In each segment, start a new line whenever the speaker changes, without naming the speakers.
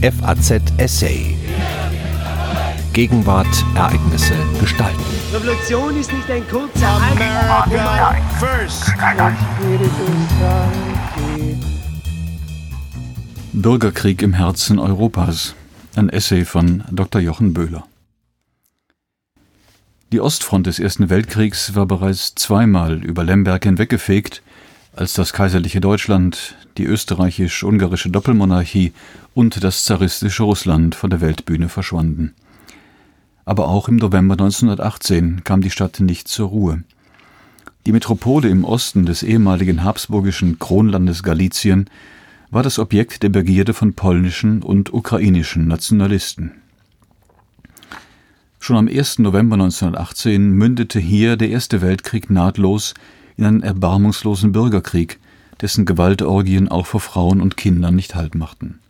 FAZ Essay. Gegenwart, Ereignisse, Gestalten.
Revolution ist nicht ein kurzer
America first.
Bürgerkrieg im Herzen Europas. Ein Essay von Dr. Jochen Böhler. Die Ostfront des Ersten Weltkriegs war bereits zweimal über Lemberg hinweggefegt, als das kaiserliche Deutschland, die österreichisch-ungarische Doppelmonarchie und das zaristische Russland von der Weltbühne verschwanden. Aber auch im November 1918 kam die Stadt nicht zur Ruhe. Die Metropole im Osten des ehemaligen habsburgischen Kronlandes Galizien war das Objekt der Begierde von polnischen und ukrainischen Nationalisten. Schon am 1. November 1918 mündete hier der Erste Weltkrieg nahtlos in einen erbarmungslosen Bürgerkrieg, dessen Gewaltorgien auch vor Frauen und Kindern nicht Halt machten.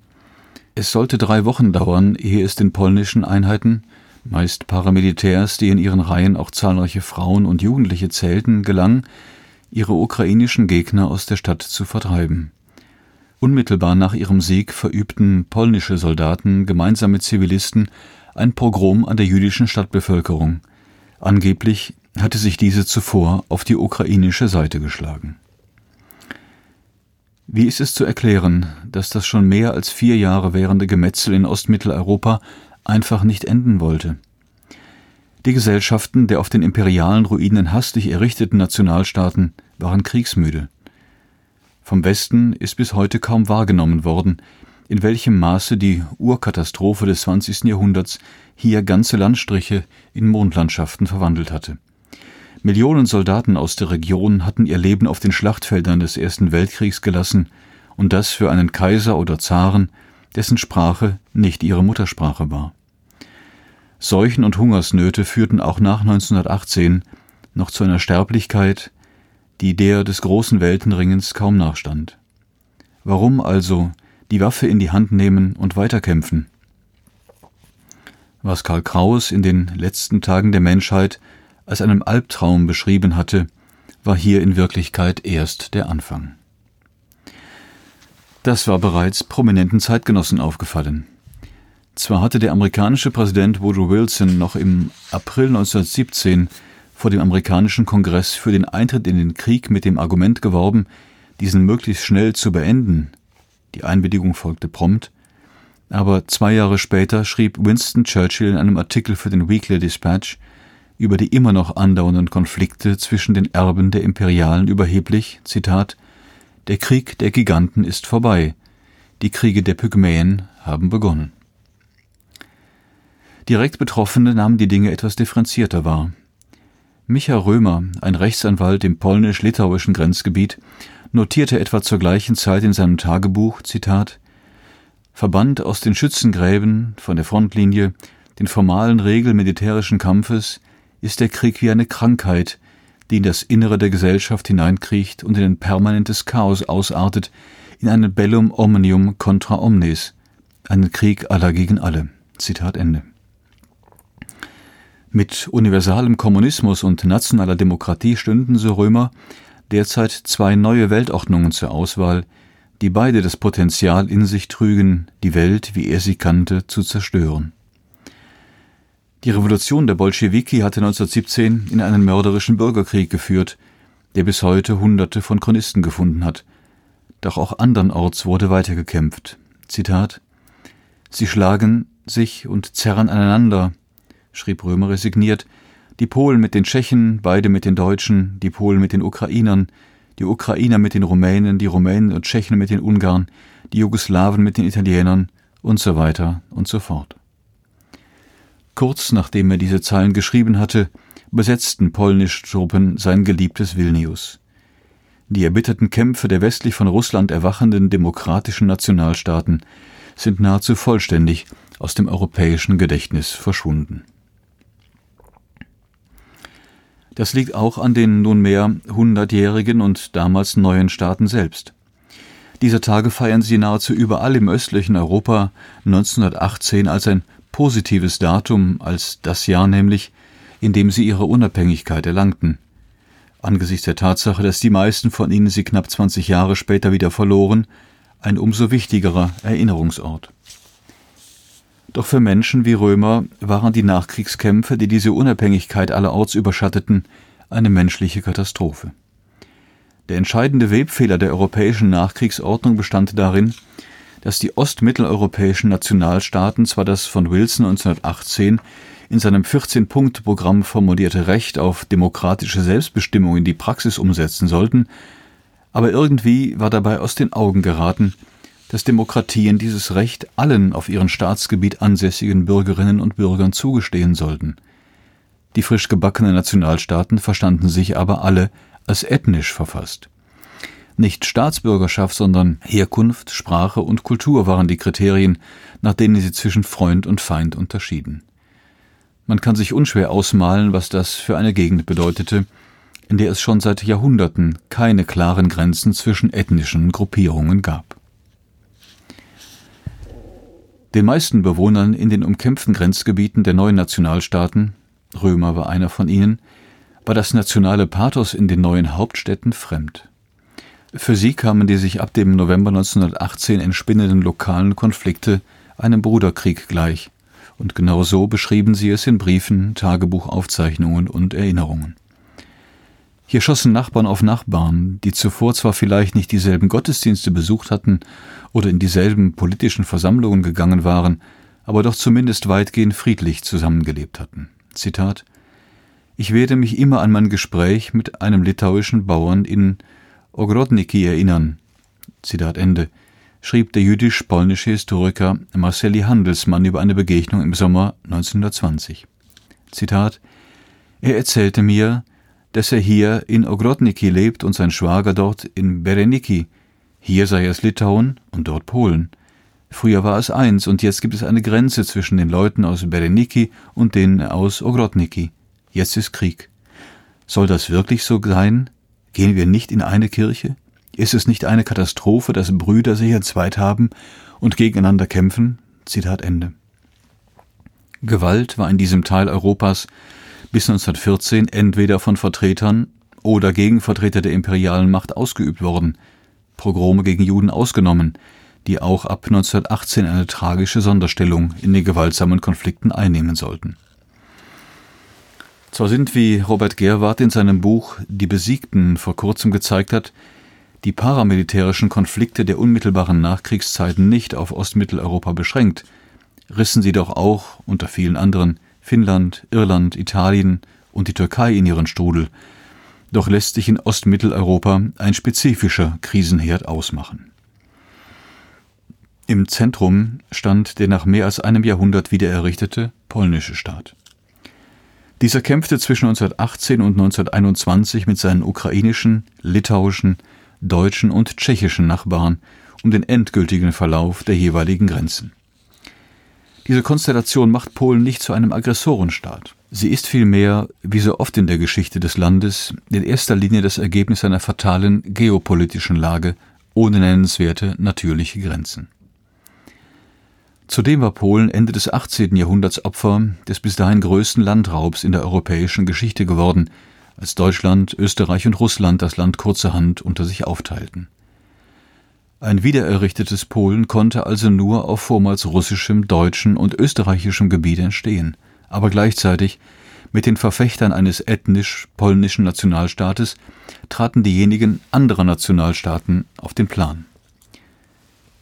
Es sollte drei Wochen dauern, ehe es den polnischen Einheiten, meist Paramilitärs, die in ihren Reihen auch zahlreiche Frauen und Jugendliche zählten, gelang, ihre ukrainischen Gegner aus der Stadt zu vertreiben. Unmittelbar nach ihrem Sieg verübten polnische Soldaten gemeinsam mit Zivilisten ein Pogrom an der jüdischen Stadtbevölkerung. Angeblich hatte sich diese zuvor auf die ukrainische Seite geschlagen. Wie ist es zu erklären, dass das schon mehr als vier Jahre währende Gemetzel in Ostmitteleuropa einfach nicht enden wollte? Die Gesellschaften der auf den imperialen Ruinen hastig errichteten Nationalstaaten waren kriegsmüde. Vom Westen ist bis heute kaum wahrgenommen worden, in welchem Maße die Urkatastrophe des 20. Jahrhunderts hier ganze Landstriche in Mondlandschaften verwandelt hatte. Millionen Soldaten aus der Region hatten ihr Leben auf den Schlachtfeldern des Ersten Weltkriegs gelassen, und das für einen Kaiser oder Zaren, dessen Sprache nicht ihre Muttersprache war. Seuchen und Hungersnöte führten auch nach 1918 noch zu einer Sterblichkeit, die der des großen Weltenringens kaum nachstand. Warum also die Waffe in die Hand nehmen und weiterkämpfen? Was Karl Kraus in den letzten Tagen der Menschheit als einem Albtraum beschrieben hatte, war hier in Wirklichkeit erst der Anfang. Das war bereits prominenten Zeitgenossen aufgefallen. Zwar hatte der amerikanische Präsident Woodrow Wilson noch im April 1917 vor dem amerikanischen Kongress für den Eintritt in den Krieg mit dem Argument geworben, diesen möglichst schnell zu beenden. Die Einwilligung folgte prompt, aber zwei Jahre später schrieb Winston Churchill in einem Artikel für den Weekly Dispatch, über die immer noch andauernden Konflikte zwischen den Erben der Imperialen überheblich, Zitat, Der Krieg der Giganten ist vorbei, die Kriege der Pygmäen haben begonnen. Direkt Betroffene nahmen die Dinge etwas differenzierter wahr. Micha Römer, ein Rechtsanwalt im polnisch-litauischen Grenzgebiet, notierte etwa zur gleichen Zeit in seinem Tagebuch, Zitat, Verbannt aus den Schützengräben von der Frontlinie, den formalen Regeln militärischen Kampfes, ist der Krieg wie eine Krankheit, die in das Innere der Gesellschaft hineinkriecht und in ein permanentes Chaos ausartet, in einen Bellum omnium contra omnes, einen Krieg aller gegen alle. Zitat Ende. Mit universalem Kommunismus und nationaler Demokratie stünden, so Römer, derzeit zwei neue Weltordnungen zur Auswahl, die beide das Potenzial in sich trügen, die Welt, wie er sie kannte, zu zerstören. Die Revolution der Bolschewiki hatte 1917 in einen mörderischen Bürgerkrieg geführt, der bis heute Hunderte von Chronisten gefunden hat. Doch auch andernorts wurde weitergekämpft. Zitat Sie schlagen sich und zerren aneinander, schrieb Römer resigniert, die Polen mit den Tschechen, beide mit den Deutschen, die Polen mit den Ukrainern, die Ukrainer mit den Rumänen, die Rumänen und Tschechen mit den Ungarn, die Jugoslawen mit den Italienern und so weiter und so fort. Kurz nachdem er diese Zeilen geschrieben hatte, besetzten polnische Truppen sein geliebtes Vilnius. Die erbitterten Kämpfe der westlich von Russland erwachenden demokratischen Nationalstaaten sind nahezu vollständig aus dem europäischen Gedächtnis verschwunden. Das liegt auch an den nunmehr hundertjährigen und damals neuen Staaten selbst. Diese Tage feiern sie nahezu überall im östlichen Europa 1918 als ein positives Datum als das Jahr nämlich, in dem sie ihre Unabhängigkeit erlangten. Angesichts der Tatsache, dass die meisten von ihnen sie knapp 20 Jahre später wieder verloren, ein umso wichtigerer Erinnerungsort. Doch für Menschen wie Römer waren die Nachkriegskämpfe, die diese Unabhängigkeit allerorts überschatteten, eine menschliche Katastrophe. Der entscheidende Webfehler der europäischen Nachkriegsordnung bestand darin, dass die ostmitteleuropäischen Nationalstaaten zwar das von Wilson 1918 in seinem 14-Punkte-Programm formulierte Recht auf demokratische Selbstbestimmung in die Praxis umsetzen sollten, aber irgendwie war dabei aus den Augen geraten, dass Demokratien dieses Recht allen auf ihrem Staatsgebiet ansässigen Bürgerinnen und Bürgern zugestehen sollten. Die frisch gebackenen Nationalstaaten verstanden sich aber alle als ethnisch verfasst. Nicht Staatsbürgerschaft, sondern Herkunft, Sprache und Kultur waren die Kriterien, nach denen sie zwischen Freund und Feind unterschieden. Man kann sich unschwer ausmalen, was das für eine Gegend bedeutete, in der es schon seit Jahrhunderten keine klaren Grenzen zwischen ethnischen Gruppierungen gab. Den meisten Bewohnern in den umkämpften Grenzgebieten der neuen Nationalstaaten, Römer war einer von ihnen, war das nationale Pathos in den neuen Hauptstädten fremd. Für sie kamen die sich ab dem November 1918 entspinnenden lokalen Konflikte einem Bruderkrieg gleich, und genau so beschrieben sie es in Briefen, Tagebuchaufzeichnungen und Erinnerungen. Hier schossen Nachbarn auf Nachbarn, die zuvor zwar vielleicht nicht dieselben Gottesdienste besucht hatten oder in dieselben politischen Versammlungen gegangen waren, aber doch zumindest weitgehend friedlich zusammengelebt hatten. Zitat Ich werde mich immer an mein Gespräch mit einem litauischen Bauern in Ogrodniki erinnern. Zitat Ende schrieb der jüdisch-polnische Historiker Marceli Handelsmann über eine Begegnung im Sommer 1920. Zitat Er erzählte mir, dass er hier in Ogrodniki lebt und sein Schwager dort in Bereniki. Hier sei es Litauen und dort Polen. Früher war es eins und jetzt gibt es eine Grenze zwischen den Leuten aus Bereniki und denen aus Ogrodniki. Jetzt ist Krieg. Soll das wirklich so sein? Gehen wir nicht in eine Kirche? Ist es nicht eine Katastrophe, dass Brüder sich entzweit haben und gegeneinander kämpfen? Zitat Ende. Gewalt war in diesem Teil Europas bis 1914 entweder von Vertretern oder Gegenvertreter der imperialen Macht ausgeübt worden, Pogrome gegen Juden ausgenommen, die auch ab 1918 eine tragische Sonderstellung in den gewaltsamen Konflikten einnehmen sollten. Zwar sind, wie Robert Gerwart in seinem Buch Die Besiegten vor kurzem gezeigt hat, die paramilitärischen Konflikte der unmittelbaren Nachkriegszeiten nicht auf Ostmitteleuropa beschränkt, rissen sie doch auch, unter vielen anderen, Finnland, Irland, Italien und die Türkei in ihren Strudel. Doch lässt sich in Ostmitteleuropa ein spezifischer Krisenherd ausmachen. Im Zentrum stand der nach mehr als einem Jahrhundert wiedererrichtete polnische Staat. Dieser kämpfte zwischen 1918 und 1921 mit seinen ukrainischen, litauischen, deutschen und tschechischen Nachbarn um den endgültigen Verlauf der jeweiligen Grenzen. Diese Konstellation macht Polen nicht zu einem Aggressorenstaat. Sie ist vielmehr, wie so oft in der Geschichte des Landes, in erster Linie das Ergebnis einer fatalen geopolitischen Lage ohne nennenswerte natürliche Grenzen. Zudem war Polen Ende des 18. Jahrhunderts Opfer des bis dahin größten Landraubs in der europäischen Geschichte geworden, als Deutschland, Österreich und Russland das Land kurzerhand unter sich aufteilten. Ein wiedererrichtetes Polen konnte also nur auf vormals russischem, deutschen und österreichischem Gebiet entstehen, aber gleichzeitig mit den Verfechtern eines ethnisch polnischen Nationalstaates traten diejenigen anderer Nationalstaaten auf den Plan.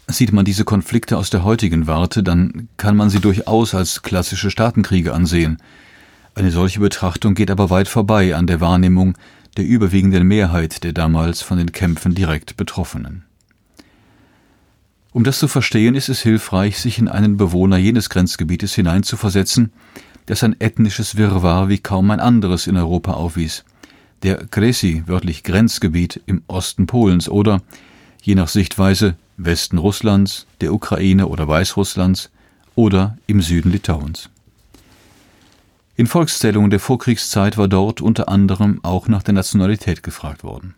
Sieht man diese Konflikte aus der heutigen Warte, dann kann man sie durchaus als klassische Staatenkriege ansehen, eine solche Betrachtung geht aber weit vorbei an der Wahrnehmung der überwiegenden Mehrheit der damals von den Kämpfen direkt Betroffenen. Um das zu verstehen, ist es hilfreich, sich in einen Bewohner jenes Grenzgebietes hineinzuversetzen, das ein ethnisches Wirrwarr wie kaum ein anderes in Europa aufwies. Der Kresi, wörtlich Grenzgebiet im Osten Polens oder, je nach Sichtweise, Westen Russlands, der Ukraine oder Weißrusslands oder im Süden Litauens. In Volkszählungen der Vorkriegszeit war dort unter anderem auch nach der Nationalität gefragt worden.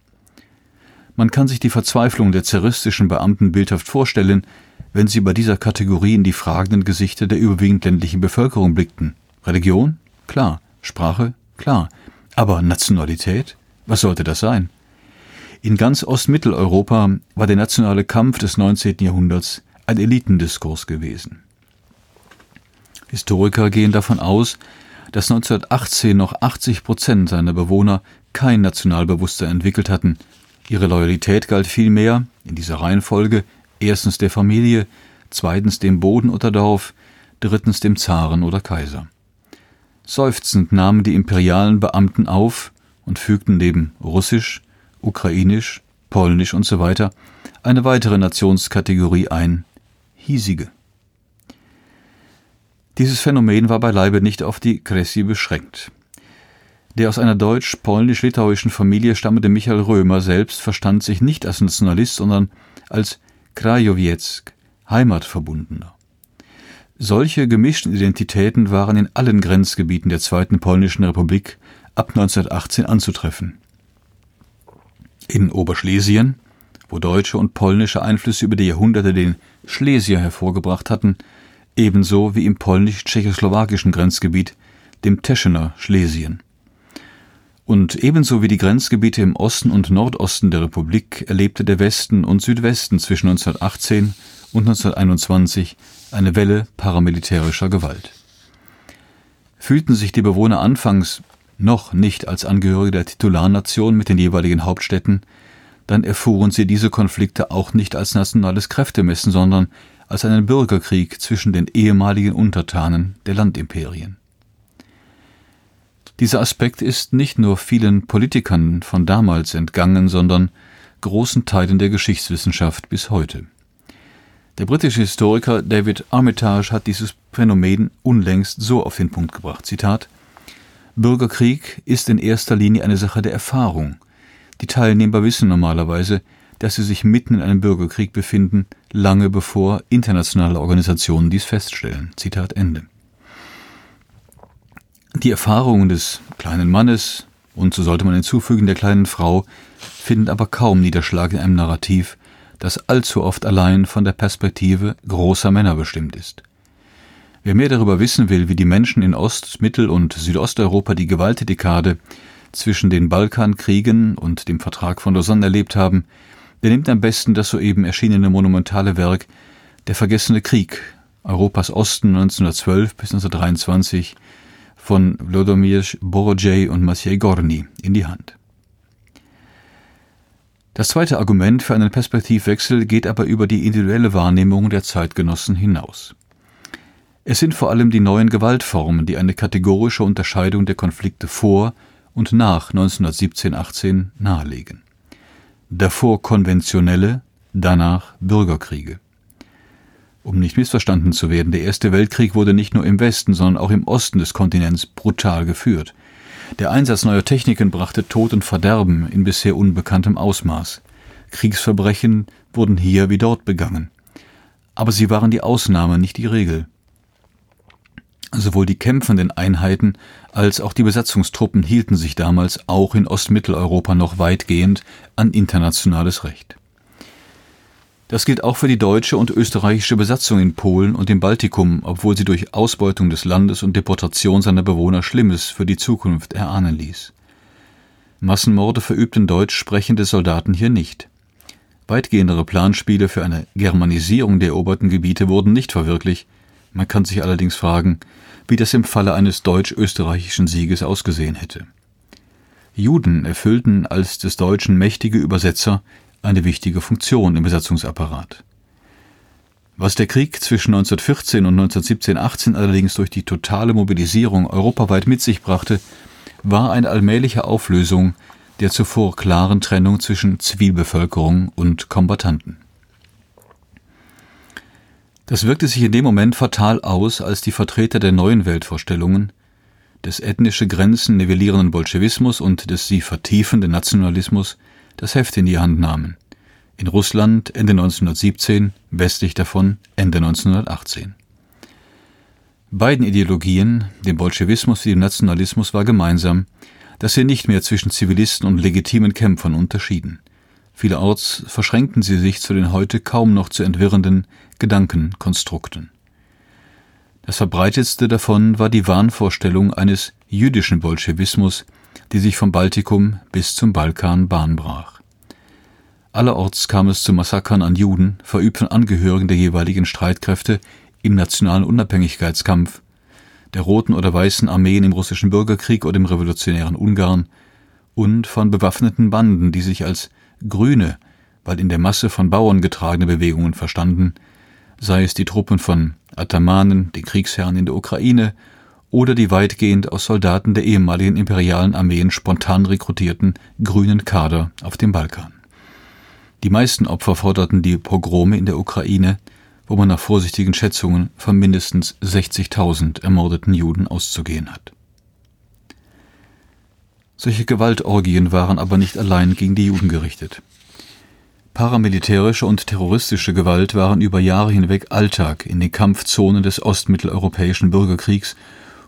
Man kann sich die Verzweiflung der zaristischen Beamten bildhaft vorstellen, wenn sie bei dieser Kategorie in die fragenden Gesichter der überwiegend ländlichen Bevölkerung blickten. Religion? Klar. Sprache? Klar. Aber Nationalität? Was sollte das sein? In ganz Ostmitteleuropa war der nationale Kampf des 19. Jahrhunderts ein Elitendiskurs gewesen. Historiker gehen davon aus, dass 1918 noch 80 Prozent seiner Bewohner kein Nationalbewusstsein entwickelt hatten. Ihre Loyalität galt vielmehr, in dieser Reihenfolge, erstens der Familie, zweitens dem Boden oder Dorf, drittens dem Zaren oder Kaiser. Seufzend nahmen die imperialen Beamten auf und fügten neben Russisch, Ukrainisch, Polnisch usw. So eine weitere Nationskategorie ein, hiesige. Dieses Phänomen war beileibe nicht auf die Kressi beschränkt. Der aus einer deutsch-polnisch-litauischen Familie stammende Michael Römer selbst verstand sich nicht als Nationalist, sondern als Krajowieck, Heimatverbundener. Solche gemischten Identitäten waren in allen Grenzgebieten der Zweiten Polnischen Republik ab 1918 anzutreffen. In Oberschlesien, wo deutsche und polnische Einflüsse über die Jahrhunderte den Schlesier hervorgebracht hatten, ebenso wie im polnisch-tschechoslowakischen Grenzgebiet, dem Teschener Schlesien. Und ebenso wie die Grenzgebiete im Osten und Nordosten der Republik erlebte der Westen und Südwesten zwischen 1918 und 1921 eine Welle paramilitärischer Gewalt. Fühlten sich die Bewohner anfangs noch nicht als Angehörige der Titularnation mit den jeweiligen Hauptstädten, dann erfuhren sie diese Konflikte auch nicht als nationales Kräftemessen, sondern als einen Bürgerkrieg zwischen den ehemaligen Untertanen der Landimperien. Dieser Aspekt ist nicht nur vielen Politikern von damals entgangen, sondern großen Teilen der Geschichtswissenschaft bis heute. Der britische Historiker David Armitage hat dieses Phänomen unlängst so auf den Punkt gebracht. Zitat Bürgerkrieg ist in erster Linie eine Sache der Erfahrung. Die Teilnehmer wissen normalerweise, dass sie sich mitten in einem Bürgerkrieg befinden, lange bevor internationale Organisationen dies feststellen. Zitat Ende. Die Erfahrungen des kleinen Mannes und so sollte man hinzufügen der kleinen Frau finden aber kaum Niederschlag in einem Narrativ, das allzu oft allein von der Perspektive großer Männer bestimmt ist. Wer mehr darüber wissen will, wie die Menschen in Ost-, Mittel- und Südosteuropa die Gewaltdekade zwischen den Balkankriegen und dem Vertrag von Lausanne erlebt haben, der nimmt am besten das soeben erschienene monumentale Werk Der vergessene Krieg, Europas Osten 1912 bis 1923 von Wlodomir Borodej und Maciej Gorny in die Hand. Das zweite Argument für einen Perspektivwechsel geht aber über die individuelle Wahrnehmung der Zeitgenossen hinaus. Es sind vor allem die neuen Gewaltformen, die eine kategorische Unterscheidung der Konflikte vor und nach 1917-18 nahelegen davor konventionelle, danach Bürgerkriege. Um nicht missverstanden zu werden, der Erste Weltkrieg wurde nicht nur im Westen, sondern auch im Osten des Kontinents brutal geführt. Der Einsatz neuer Techniken brachte Tod und Verderben in bisher unbekanntem Ausmaß. Kriegsverbrechen wurden hier wie dort begangen. Aber sie waren die Ausnahme, nicht die Regel. Sowohl die kämpfenden Einheiten als auch die Besatzungstruppen hielten sich damals auch in Ostmitteleuropa noch weitgehend an internationales Recht. Das gilt auch für die deutsche und österreichische Besatzung in Polen und im Baltikum, obwohl sie durch Ausbeutung des Landes und Deportation seiner Bewohner Schlimmes für die Zukunft erahnen ließ. Massenmorde verübten deutsch sprechende Soldaten hier nicht. Weitgehendere Planspiele für eine Germanisierung der eroberten Gebiete wurden nicht verwirklicht, man kann sich allerdings fragen, wie das im Falle eines deutsch-österreichischen Sieges ausgesehen hätte. Juden erfüllten als des Deutschen mächtige Übersetzer eine wichtige Funktion im Besatzungsapparat. Was der Krieg zwischen 1914 und 1917-18 allerdings durch die totale Mobilisierung europaweit mit sich brachte, war eine allmähliche Auflösung der zuvor klaren Trennung zwischen Zivilbevölkerung und Kombattanten. Das wirkte sich in dem Moment fatal aus, als die Vertreter der neuen Weltvorstellungen, des ethnische Grenzen nivellierenden Bolschewismus und des sie vertiefenden Nationalismus das Heft in die Hand nahmen. In Russland Ende 1917, westlich davon Ende 1918. Beiden Ideologien, dem Bolschewismus wie dem Nationalismus, war gemeinsam, dass sie nicht mehr zwischen Zivilisten und legitimen Kämpfern unterschieden. Vielerorts verschränkten sie sich zu den heute kaum noch zu entwirrenden Gedankenkonstrukten. Das verbreitetste davon war die Wahnvorstellung eines jüdischen Bolschewismus, die sich vom Baltikum bis zum Balkan Bahn brach. Allerorts kam es zu Massakern an Juden, verübt von Angehörigen der jeweiligen Streitkräfte im nationalen Unabhängigkeitskampf, der Roten oder Weißen Armeen im russischen Bürgerkrieg oder im revolutionären Ungarn und von bewaffneten Banden, die sich als Grüne, weil in der Masse von Bauern getragene Bewegungen verstanden, sei es die Truppen von Atamanen, den Kriegsherren in der Ukraine, oder die weitgehend aus Soldaten der ehemaligen imperialen Armeen spontan rekrutierten grünen Kader auf dem Balkan. Die meisten Opfer forderten die Pogrome in der Ukraine, wo man nach vorsichtigen Schätzungen von mindestens 60.000 ermordeten Juden auszugehen hat. Solche Gewaltorgien waren aber nicht allein gegen die Juden gerichtet. Paramilitärische und terroristische Gewalt waren über Jahre hinweg Alltag in den Kampfzonen des ostmitteleuropäischen Bürgerkriegs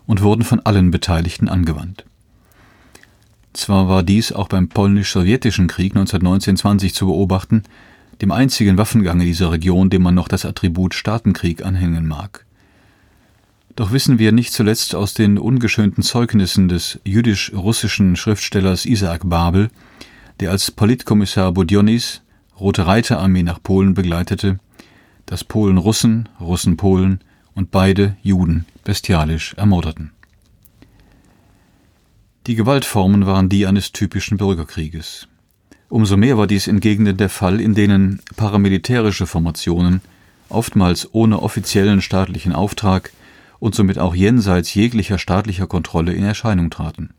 und wurden von allen Beteiligten angewandt. Zwar war dies auch beim polnisch-sowjetischen Krieg 1919-20 zu beobachten, dem einzigen Waffengang in dieser Region, dem man noch das Attribut Staatenkrieg anhängen mag. Doch wissen wir nicht zuletzt aus den ungeschönten Zeugnissen des jüdisch-russischen Schriftstellers Isaac Babel, der als Politkommissar Budionis Rote Reiterarmee nach Polen begleitete, dass Polen Russen, Russen Polen und beide Juden bestialisch ermordeten. Die Gewaltformen waren die eines typischen Bürgerkrieges. Umso mehr war dies in Gegenden der Fall, in denen paramilitärische Formationen, oftmals ohne offiziellen staatlichen Auftrag und somit auch jenseits jeglicher staatlicher Kontrolle in Erscheinung traten.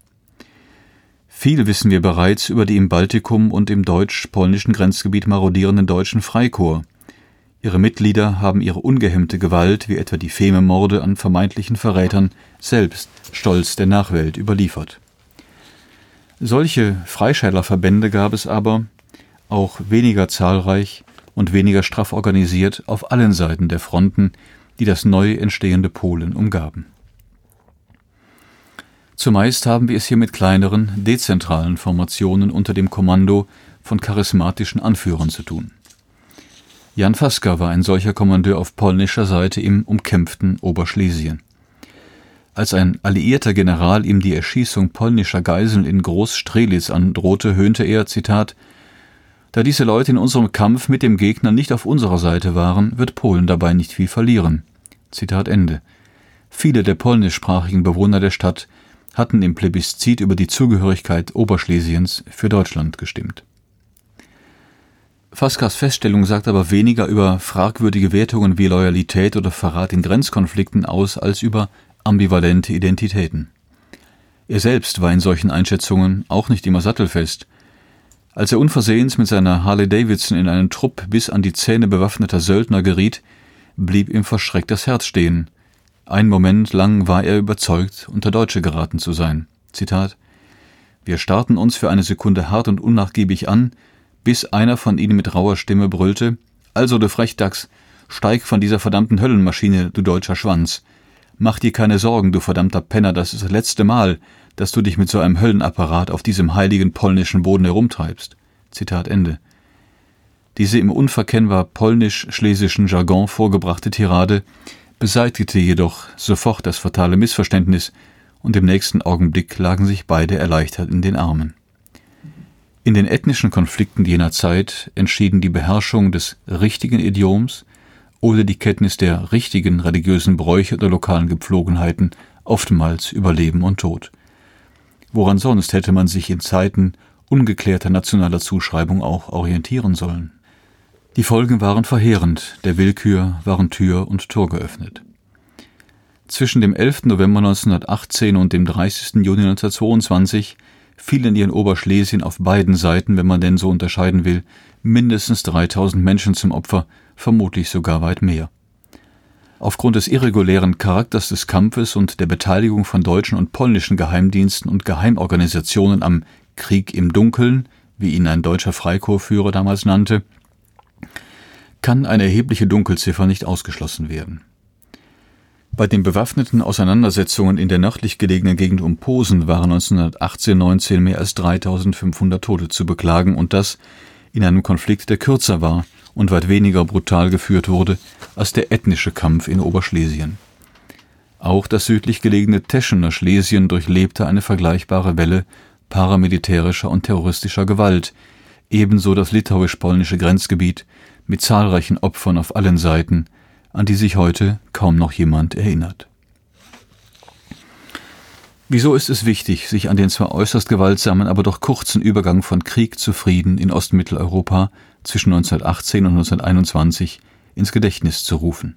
Viel wissen wir bereits über die im Baltikum und im deutsch-polnischen Grenzgebiet marodierenden deutschen Freikorps. Ihre Mitglieder haben ihre ungehemmte Gewalt, wie etwa die Fememorde an vermeintlichen Verrätern, selbst stolz der Nachwelt überliefert. Solche Freischärlerverbände gab es aber, auch weniger zahlreich und weniger straff organisiert, auf allen Seiten der Fronten, die das neu entstehende Polen umgaben. Zumeist haben wir es hier mit kleineren, dezentralen Formationen unter dem Kommando von charismatischen Anführern zu tun. Jan Faska war ein solcher Kommandeur auf polnischer Seite im umkämpften Oberschlesien. Als ein alliierter General ihm die Erschießung polnischer Geiseln in Groß-Strelitz androhte, höhnte er, Zitat, da diese Leute in unserem Kampf mit dem Gegner nicht auf unserer Seite waren, wird Polen dabei nicht viel verlieren. Zitat Ende. Viele der polnischsprachigen Bewohner der Stadt hatten im Plebiszit über die Zugehörigkeit Oberschlesiens für Deutschland gestimmt. Faskas Feststellung sagt aber weniger über fragwürdige Wertungen wie Loyalität oder Verrat in Grenzkonflikten aus als über ambivalente Identitäten. Er selbst war in solchen Einschätzungen auch nicht immer sattelfest. Als er unversehens mit seiner Harley Davidson in einen Trupp bis an die Zähne bewaffneter Söldner geriet, blieb ihm verschreckt das Herz stehen. Ein Moment lang war er überzeugt, unter Deutsche geraten zu sein. Zitat Wir starrten uns für eine Sekunde hart und unnachgiebig an, bis einer von ihnen mit rauer Stimme brüllte Also, du Frechdachs, steig von dieser verdammten Höllenmaschine, du deutscher Schwanz. Mach dir keine Sorgen, du verdammter Penner, das ist das letzte Mal, dass du dich mit so einem Höllenapparat auf diesem heiligen polnischen Boden herumtreibst. Zitat Ende. Diese im unverkennbar polnisch-schlesischen Jargon vorgebrachte Tirade beseitigte jedoch sofort das fatale Missverständnis, und im nächsten Augenblick lagen sich beide erleichtert in den Armen. In den ethnischen Konflikten jener Zeit entschieden die Beherrschung des richtigen Idioms oder die Kenntnis der richtigen religiösen Bräuche oder lokalen Gepflogenheiten oftmals über Leben und Tod. Woran sonst hätte man sich in Zeiten ungeklärter nationaler Zuschreibung auch orientieren sollen? Die Folgen waren verheerend, der Willkür waren Tür und Tor geöffnet. Zwischen dem 11. November 1918 und dem 30. Juni 1922 fielen in Oberschlesien auf beiden Seiten, wenn man denn so unterscheiden will, mindestens 3000 Menschen zum Opfer, vermutlich sogar weit mehr. Aufgrund des irregulären Charakters des Kampfes und der Beteiligung von deutschen und polnischen Geheimdiensten und Geheimorganisationen am Krieg im Dunkeln, wie ihn ein deutscher Freikorpsführer damals nannte, kann eine erhebliche Dunkelziffer nicht ausgeschlossen werden. Bei den bewaffneten Auseinandersetzungen in der nördlich gelegenen Gegend um Posen waren 1918-19 mehr als 3500 Tote zu beklagen und das in einem Konflikt, der kürzer war und weit weniger brutal geführt wurde als der ethnische Kampf in Oberschlesien. Auch das südlich gelegene Teschener Schlesien durchlebte eine vergleichbare Welle paramilitärischer und terroristischer Gewalt, ebenso das litauisch-polnische Grenzgebiet mit zahlreichen Opfern auf allen Seiten, an die sich heute kaum noch jemand erinnert. Wieso ist es wichtig, sich an den zwar äußerst gewaltsamen, aber doch kurzen Übergang von Krieg zu Frieden in Ostmitteleuropa zwischen 1918 und 1921 ins Gedächtnis zu rufen?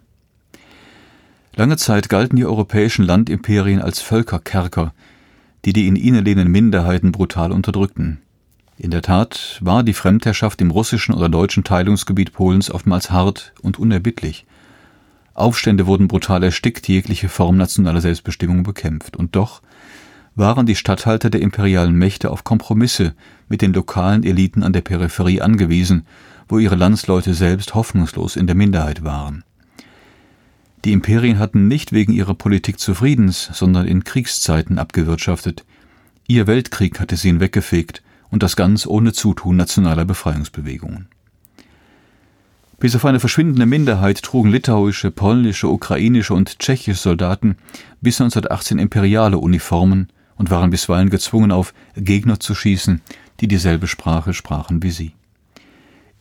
Lange Zeit galten die europäischen Landimperien als Völkerkerker, die die in ihnen lebenden Minderheiten brutal unterdrückten. In der Tat war die Fremdherrschaft im russischen oder deutschen Teilungsgebiet Polens oftmals hart und unerbittlich. Aufstände wurden brutal erstickt, jegliche Form nationaler Selbstbestimmung bekämpft. Und doch waren die Statthalter der imperialen Mächte auf Kompromisse mit den lokalen Eliten an der Peripherie angewiesen, wo ihre Landsleute selbst hoffnungslos in der Minderheit waren. Die Imperien hatten nicht wegen ihrer Politik zufriedens, sondern in Kriegszeiten abgewirtschaftet. Ihr Weltkrieg hatte sie hinweggefegt und das ganz ohne Zutun nationaler Befreiungsbewegungen. Bis auf eine verschwindende Minderheit trugen litauische, polnische, ukrainische und tschechische Soldaten bis 1918 imperiale Uniformen und waren bisweilen gezwungen, auf Gegner zu schießen, die dieselbe Sprache sprachen wie sie.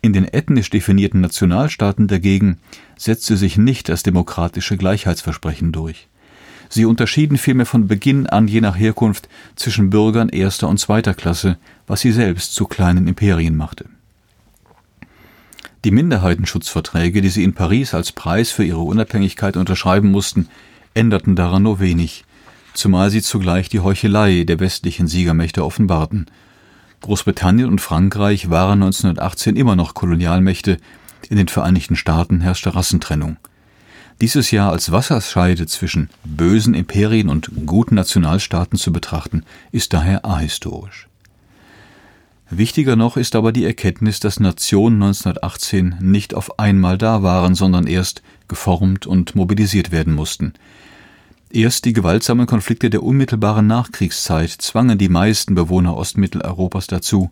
In den ethnisch definierten Nationalstaaten dagegen setzte sich nicht das demokratische Gleichheitsversprechen durch. Sie unterschieden vielmehr von Beginn an je nach Herkunft zwischen Bürgern erster und zweiter Klasse, was sie selbst zu kleinen Imperien machte. Die Minderheitenschutzverträge, die sie in Paris als Preis für ihre Unabhängigkeit unterschreiben mussten, änderten daran nur wenig, zumal sie zugleich die Heuchelei der westlichen Siegermächte offenbarten. Großbritannien und Frankreich waren 1918 immer noch Kolonialmächte, in den Vereinigten Staaten herrschte Rassentrennung. Dieses Jahr als Wasserscheide zwischen bösen Imperien und guten Nationalstaaten zu betrachten, ist daher ahistorisch. Wichtiger noch ist aber die Erkenntnis, dass Nationen 1918 nicht auf einmal da waren, sondern erst geformt und mobilisiert werden mussten. Erst die gewaltsamen Konflikte der unmittelbaren Nachkriegszeit zwangen die meisten Bewohner Ostmitteleuropas dazu,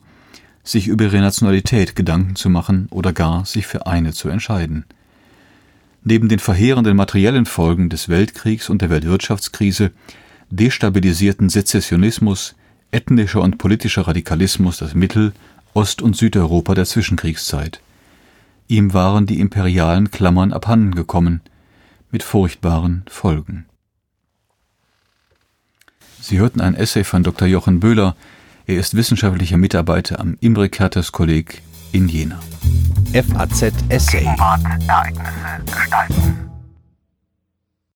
sich über ihre Nationalität Gedanken zu machen oder gar sich für eine zu entscheiden. Neben den verheerenden materiellen Folgen des Weltkriegs und der Weltwirtschaftskrise destabilisierten Sezessionismus, ethnischer und politischer Radikalismus das Mittel-, Ost- und Südeuropa der Zwischenkriegszeit. Ihm waren die imperialen Klammern abhandengekommen, mit furchtbaren Folgen. Sie hörten ein Essay von Dr. Jochen Böhler. Er ist wissenschaftlicher Mitarbeiter am Imre Kertész Kolleg in Jena.
FAZ Essay.
Ereignisse gestalten.